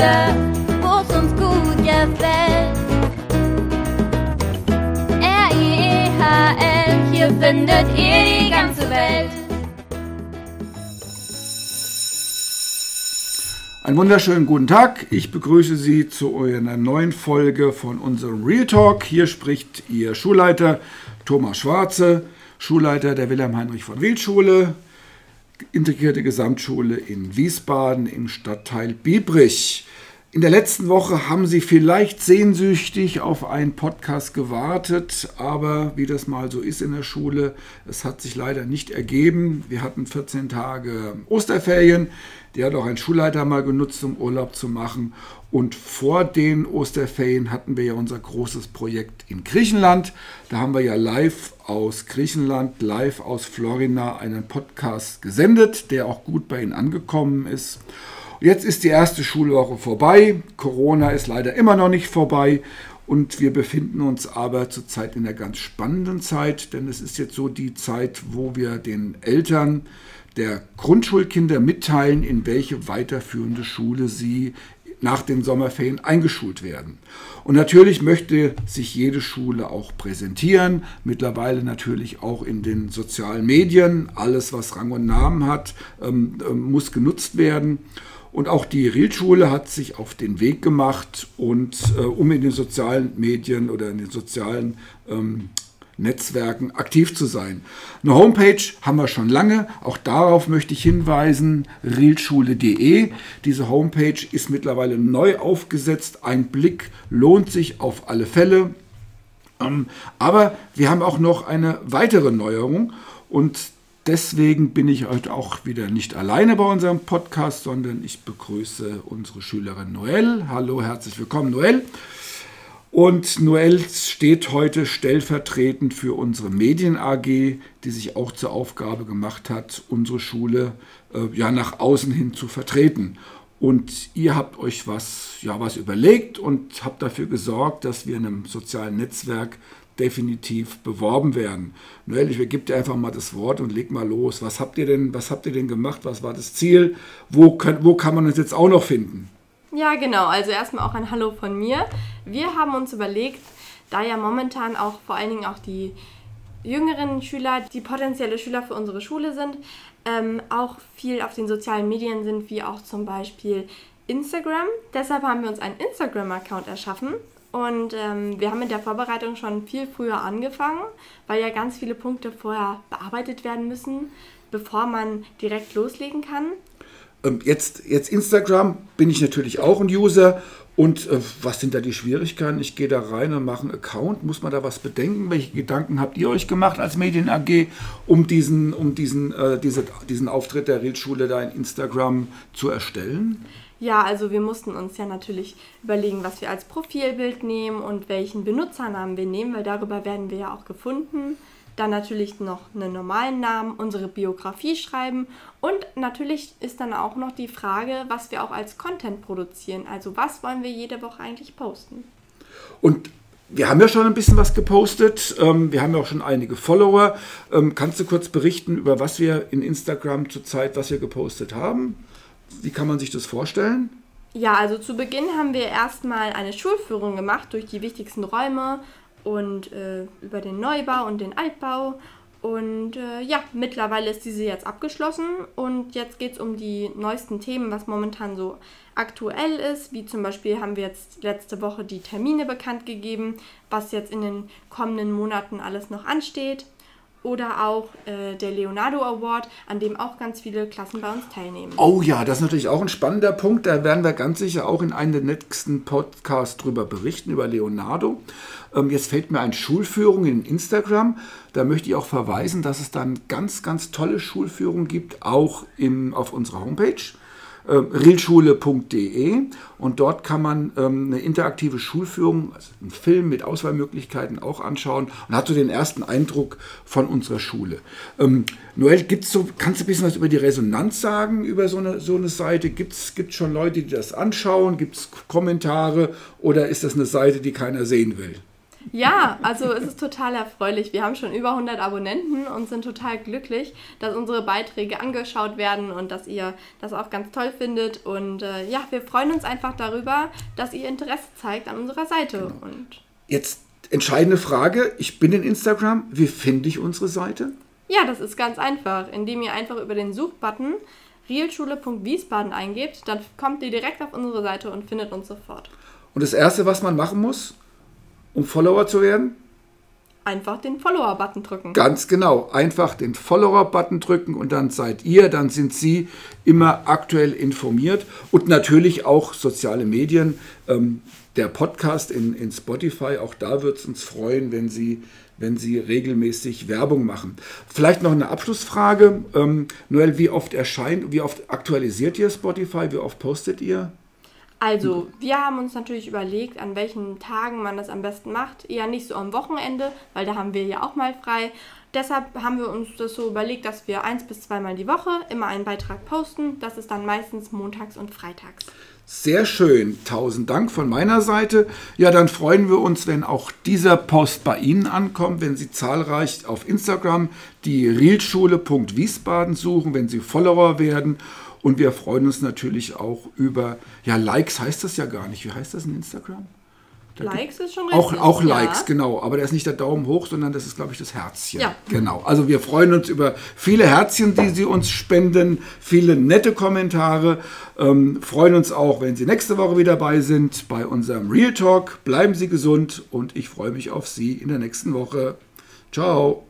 Wo es uns gut gefällt. R-I-E-H-L, hier findet ihr die ganze Welt. Einen wunderschönen guten Tag. Ich begrüße Sie zu einer neuen Folge von unserem Real Talk. Hier spricht Ihr Schulleiter Thomas Schwarze, Schulleiter der Wilhelm Heinrich von Wild Schule, integrierte Gesamtschule in Wiesbaden im Stadtteil Biebrich. In der letzten Woche haben Sie vielleicht sehnsüchtig auf einen Podcast gewartet, aber wie das mal so ist in der Schule, es hat sich leider nicht ergeben. Wir hatten 14 Tage Osterferien, die hat auch ein Schulleiter mal genutzt, um Urlaub zu machen. Und vor den Osterferien hatten wir ja unser großes Projekt in Griechenland. Da haben wir ja live aus Griechenland, live aus Florina einen Podcast gesendet, der auch gut bei Ihnen angekommen ist. Jetzt ist die erste Schulwoche vorbei. Corona ist leider immer noch nicht vorbei. Und wir befinden uns aber zurzeit in einer ganz spannenden Zeit, denn es ist jetzt so die Zeit, wo wir den Eltern der Grundschulkinder mitteilen, in welche weiterführende Schule sie nach den Sommerferien eingeschult werden. Und natürlich möchte sich jede Schule auch präsentieren, mittlerweile natürlich auch in den sozialen Medien. Alles, was Rang und Namen hat, ähm, ähm, muss genutzt werden. Und auch die Rielschule hat sich auf den Weg gemacht, und, äh, um in den sozialen Medien oder in den sozialen ähm, Netzwerken aktiv zu sein. Eine Homepage haben wir schon lange. Auch darauf möchte ich hinweisen, realschule.de. Diese Homepage ist mittlerweile neu aufgesetzt. Ein Blick lohnt sich auf alle Fälle. Ähm, aber wir haben auch noch eine weitere Neuerung und deswegen bin ich heute auch wieder nicht alleine bei unserem Podcast, sondern ich begrüße unsere Schülerin Noelle. Hallo, herzlich willkommen, Noelle. Und Noelle steht heute stellvertretend für unsere Medien AG, die sich auch zur Aufgabe gemacht hat, unsere Schule äh, ja nach außen hin zu vertreten. Und ihr habt euch was, ja, was überlegt und habt dafür gesorgt, dass wir in einem sozialen Netzwerk definitiv beworben werden. Noel, ich gebe dir einfach mal das Wort und leg mal los. Was habt ihr denn, was habt ihr denn gemacht? Was war das Ziel? Wo, können, wo kann man uns jetzt auch noch finden? Ja, genau. Also erstmal auch ein Hallo von mir. Wir haben uns überlegt, da ja momentan auch vor allen Dingen auch die jüngeren Schüler, die potenzielle Schüler für unsere Schule sind, ähm, auch viel auf den sozialen Medien sind, wie auch zum Beispiel Instagram. Deshalb haben wir uns einen Instagram-Account erschaffen und ähm, wir haben mit der Vorbereitung schon viel früher angefangen, weil ja ganz viele Punkte vorher bearbeitet werden müssen, bevor man direkt loslegen kann. Ähm, jetzt, jetzt Instagram bin ich natürlich auch ein User. Und äh, was sind da die Schwierigkeiten? Ich gehe da rein und mache einen Account. Muss man da was bedenken? Welche Gedanken habt ihr euch gemacht als Medien AG, um diesen, um diesen, äh, diese, diesen Auftritt der Realschule da in Instagram zu erstellen? Ja, also wir mussten uns ja natürlich überlegen, was wir als Profilbild nehmen und welchen Benutzernamen wir nehmen, weil darüber werden wir ja auch gefunden. Dann natürlich noch einen normalen Namen, unsere Biografie schreiben und natürlich ist dann auch noch die Frage, was wir auch als Content produzieren. Also was wollen wir jede Woche eigentlich posten? Und wir haben ja schon ein bisschen was gepostet. Ähm, wir haben ja auch schon einige Follower. Ähm, kannst du kurz berichten, über was wir in Instagram zurzeit, was wir gepostet haben? Wie kann man sich das vorstellen? Ja, also zu Beginn haben wir erstmal eine Schulführung gemacht durch die wichtigsten Räume und äh, über den Neubau und den Altbau. Und äh, ja, mittlerweile ist diese jetzt abgeschlossen und jetzt geht es um die neuesten Themen, was momentan so aktuell ist. Wie zum Beispiel haben wir jetzt letzte Woche die Termine bekannt gegeben, was jetzt in den kommenden Monaten alles noch ansteht oder auch äh, der Leonardo Award, an dem auch ganz viele Klassen bei uns teilnehmen. Oh ja, das ist natürlich auch ein spannender Punkt. Da werden wir ganz sicher auch in einem der nächsten Podcasts drüber berichten, über Leonardo. Ähm, jetzt fällt mir ein Schulführung in Instagram. Da möchte ich auch verweisen, dass es dann ganz, ganz tolle Schulführungen gibt, auch im, auf unserer Homepage äh, realschule.de und dort kann man ähm, eine interaktive Schulführung, also einen Film mit Auswahlmöglichkeiten auch anschauen und hat so den ersten Eindruck von unserer Schule. Ähm, Noel, gibt's so, kannst du ein bisschen was über die Resonanz sagen, über so eine, so eine Seite? Gibt es schon Leute, die das anschauen? Gibt es Kommentare oder ist das eine Seite, die keiner sehen will? Ja, also es ist total erfreulich. Wir haben schon über 100 Abonnenten und sind total glücklich, dass unsere Beiträge angeschaut werden und dass ihr das auch ganz toll findet. Und äh, ja, wir freuen uns einfach darüber, dass ihr Interesse zeigt an unserer Seite. Genau. Und Jetzt entscheidende Frage. Ich bin in Instagram. Wie finde ich unsere Seite? Ja, das ist ganz einfach, indem ihr einfach über den Suchbutton realschule.wiesbaden eingebt, dann kommt ihr direkt auf unsere Seite und findet uns sofort. Und das Erste, was man machen muss, um Follower zu werden? Einfach den Follower-Button drücken. Ganz genau. Einfach den Follower-Button drücken und dann seid ihr, dann sind Sie immer aktuell informiert. Und natürlich auch soziale Medien. Ähm, der Podcast in, in Spotify, auch da wird es uns freuen, wenn Sie, wenn Sie regelmäßig Werbung machen. Vielleicht noch eine Abschlussfrage. Ähm, Noel, wie oft erscheint, wie oft aktualisiert ihr Spotify? Wie oft postet ihr? Also, wir haben uns natürlich überlegt, an welchen Tagen man das am besten macht. Eher nicht so am Wochenende, weil da haben wir ja auch mal frei. Deshalb haben wir uns das so überlegt, dass wir eins bis zweimal die Woche immer einen Beitrag posten. Das ist dann meistens montags und freitags. Sehr schön. Tausend Dank von meiner Seite. Ja, dann freuen wir uns, wenn auch dieser Post bei Ihnen ankommt, wenn Sie zahlreich auf Instagram die realschule.wiesbaden suchen, wenn Sie Follower werden und wir freuen uns natürlich auch über, ja, Likes heißt das ja gar nicht. Wie heißt das in Instagram? Da Likes ist schon richtig. Auch, auch Likes, ja. genau. Aber da ist nicht der Daumen hoch, sondern das ist, glaube ich, das Herzchen. Ja. Genau. Also wir freuen uns über viele Herzchen, die Sie uns spenden, viele nette Kommentare. Ähm, freuen uns auch, wenn Sie nächste Woche wieder dabei sind bei unserem Real Talk. Bleiben Sie gesund und ich freue mich auf Sie in der nächsten Woche. Ciao.